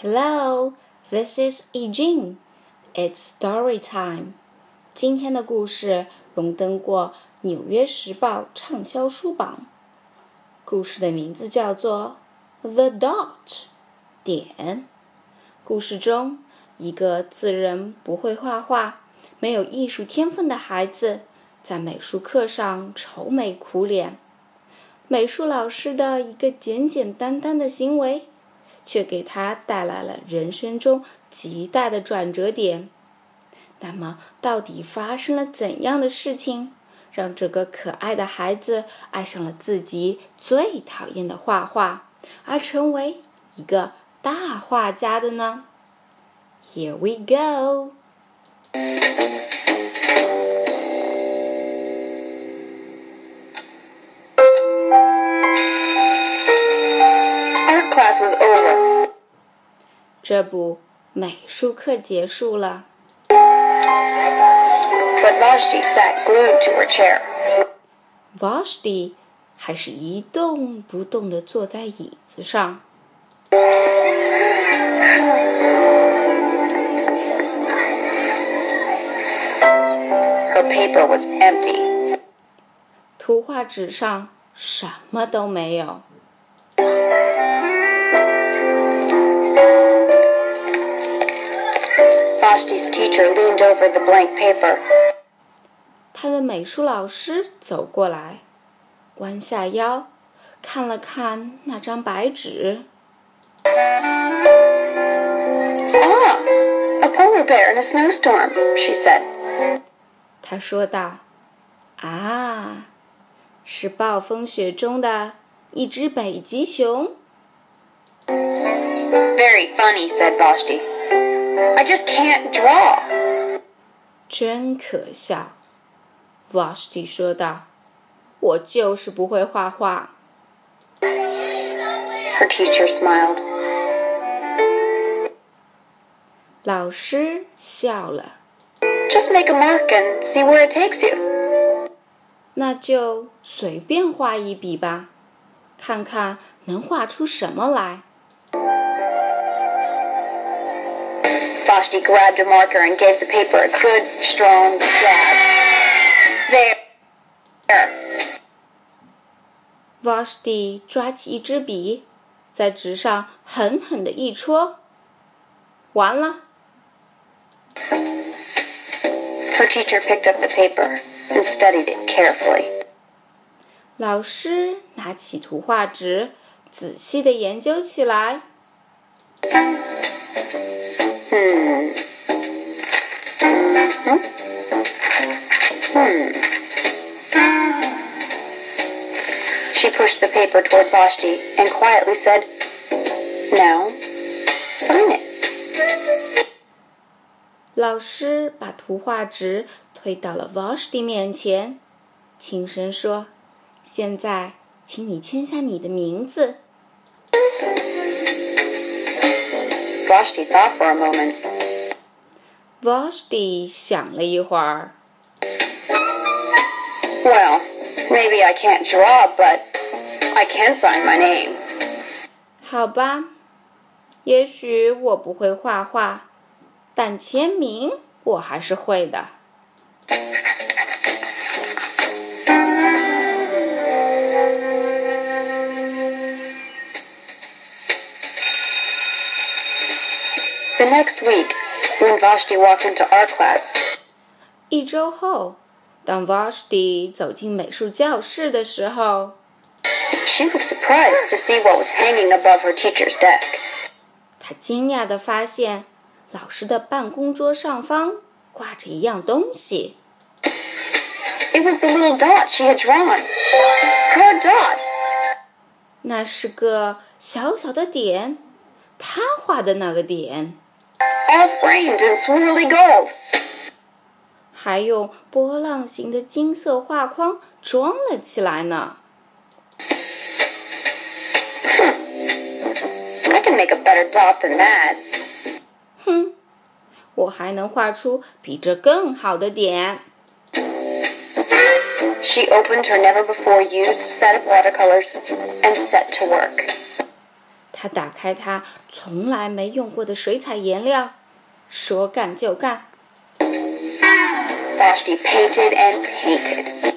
Hello, this is Eugene. It's story time. 今天的故事荣登过《纽约时报》畅销书榜。故事的名字叫做《The Dot》点。故事中，一个自认不会画画、没有艺术天分的孩子，在美术课上愁眉苦脸。美术老师的一个简简单单的行为。却给他带来了人生中极大的转折点。那么，到底发生了怎样的事情，让这个可爱的孩子爱上了自己最讨厌的画画，而成为一个大画家的呢？Here we go. class was over. 这不，美术课结束了。But Vashti sat glued to her chair. Vashti 还是一动不动地坐在椅子上。Her paper was empty. 图画纸上什么都没有。Vashti's teacher leaned over the blank paper. 他的美术老师走过来，弯下腰，看了看那张白纸。Ah, a polar bear in a snowstorm, she said. 他说道：“啊，是暴风雪中的一只北极熊。” Very funny, said Vashti. I just can't draw. 真可笑，Vashti 说道：“我就是不会画画。” Her teacher smiled. 老师笑了。 Just make a mark and see where it takes you. 那就随便画一笔吧，看看能画出什么来。 Vashti grabbed a marker and gave the paper a good, strong jab. There. Vashti 抓起一支笔，在纸上狠狠的一戳，完了。Her teacher picked up the paper and studied it carefully. Hmm. Hmm. Hmm. She pushed the paper toward Vashti and quietly said, Now, sign it. 老师把图画纸推到了 Vashti 面前，轻声说：“现在，请你签下你的名字。” Vashti thought for a moment. Vashti 想了一会儿， Well, maybe I can't draw, but I can sign my name. 好吧，也许我不会画画，但签名我还是会的。 The next week, when Vashti walked into art class, 一周后，当 Vashti 走进美术教室的时候， she was surprised to see what was hanging above her teacher's desk. 她惊讶地发现，老师的办公桌上方挂着一样东西。 It was the little dot she had drawn. Her dot. 那是个小小的点，她画的那个点， all framed in swirly gold. 还用波浪形的金色画框装了起来呢。 I can make a better dot than that. 哼，我还能画出比这更好的点。 She opened her never before used set of watercolors and set to work. 他打开他从来没用过的水彩颜料，说干就干。Vashti painted and painted.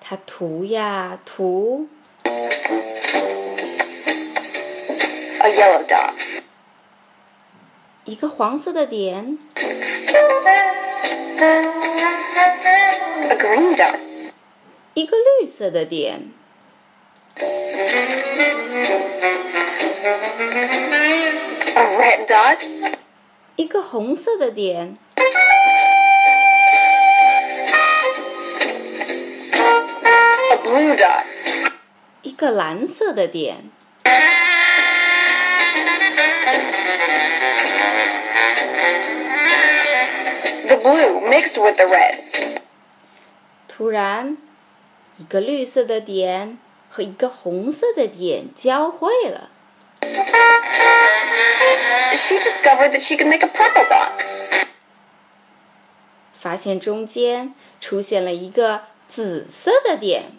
他涂呀涂， A yellow dot. 一个黄色的点， A green dot. 一个绿色的点， A red dot. 一个红色的点， A blue dot. 一个蓝色的点， The blue mixed with the red. 突然，一个绿色的点和一个红色的点交汇了。 She discovered that she could make a purple dot. 发现中间出现了一个紫色的点。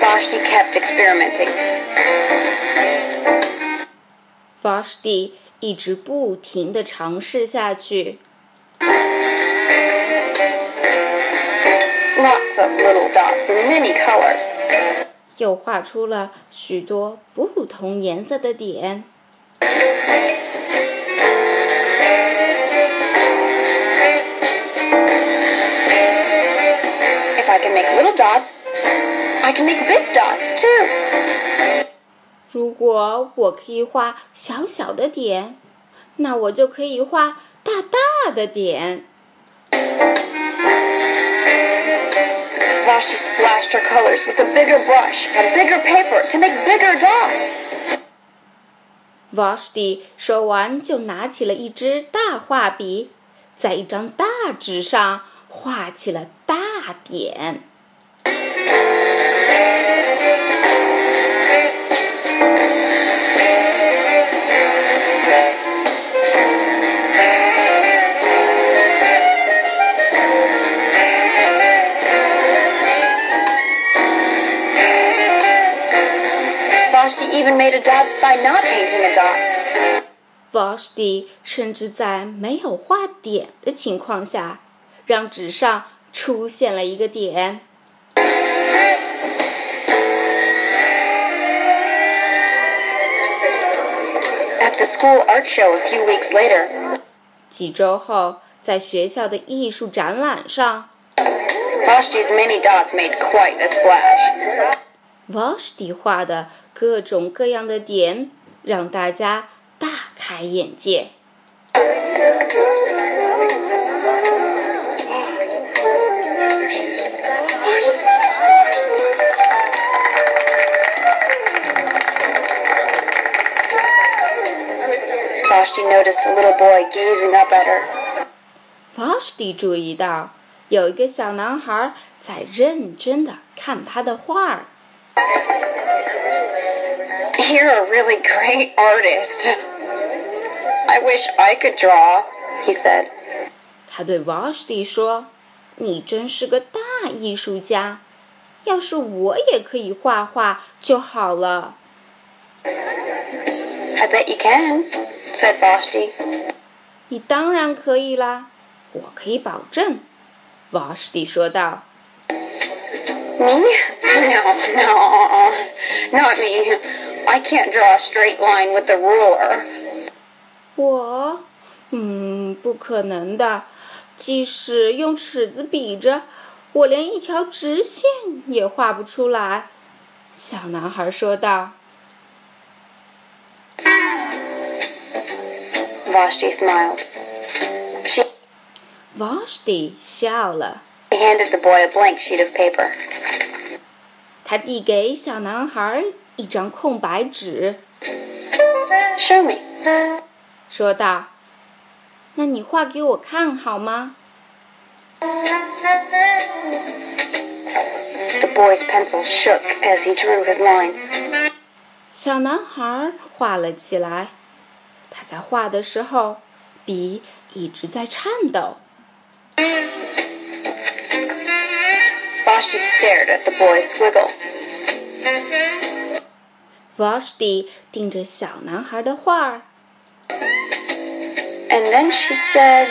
Vashti kept experimenting. Vashti 一直不停地尝试下去， Lots of little dots in many colors. 又画出了许多不同颜色的点。 If I can make little dots, I can make big dots too. 如果我可以画小小的点，那我就可以画大大的点。 Vashti splashed her colors with a bigger brush and bigger paper to make bigger dots. Vashti 说完就拿起了一支大画笔，在一张大纸上画起了大点。Vashti even made a dot by not painting a dot. Vashti 甚至在没有画点的情况下，让纸上出现了一个点。 At the school art show a few weeks later, 几周后，在学校的艺术展览上 Vashti's many dots made quite a splash. ，Vashti 画的 各种各样的点，让大家大开眼界。Vashti noticed a little boy gazing up at her. Vashti 注意到有一个小男孩在认真的看他的画儿。You're a really great artist. I wish I could draw, he said. 他对 Vashti 说：“你真是个大艺术家，要是我也可以画画就好了。 I bet you can, said Vashti. ”你当然可以啦，我可以保证。Vashti 说道 Me? No, no, not me. I can't draw a straight line with the ruler.：“ 我，嗯，不可能的。即使用尺子比着，我连一条直线也画不出来。”小男孩说道。 Vashti smiled. She Vashti 笑了， handed the boy a blank sheet of paper. 他递给小男孩 一张空白纸.说道：“那你画给我看好吗 The boy's pencil shook as he drew his line.？” 小男孩画了起来。他在画的时候，笔一直在颤抖。Vashti stared at the boy's squiggle. Vashti 盯着小男孩的画儿，And then she said,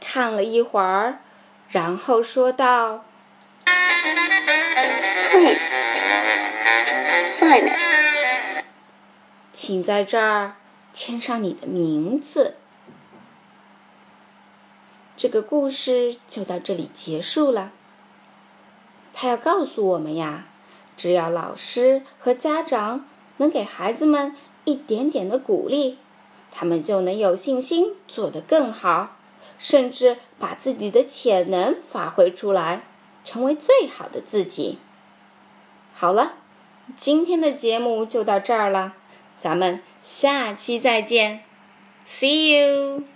看了一会儿，然后说道 Please, sign it. 请在这儿签上你的名字。这个故事就到这里结束了。他要告诉我们呀，只要老师和家长能给孩子们一点点的鼓励，他们就能有信心做得更好，甚至把自己的潜能发挥出来，成为最好的自己。好了，今天的节目就到这儿了。咱们下期再见，See you。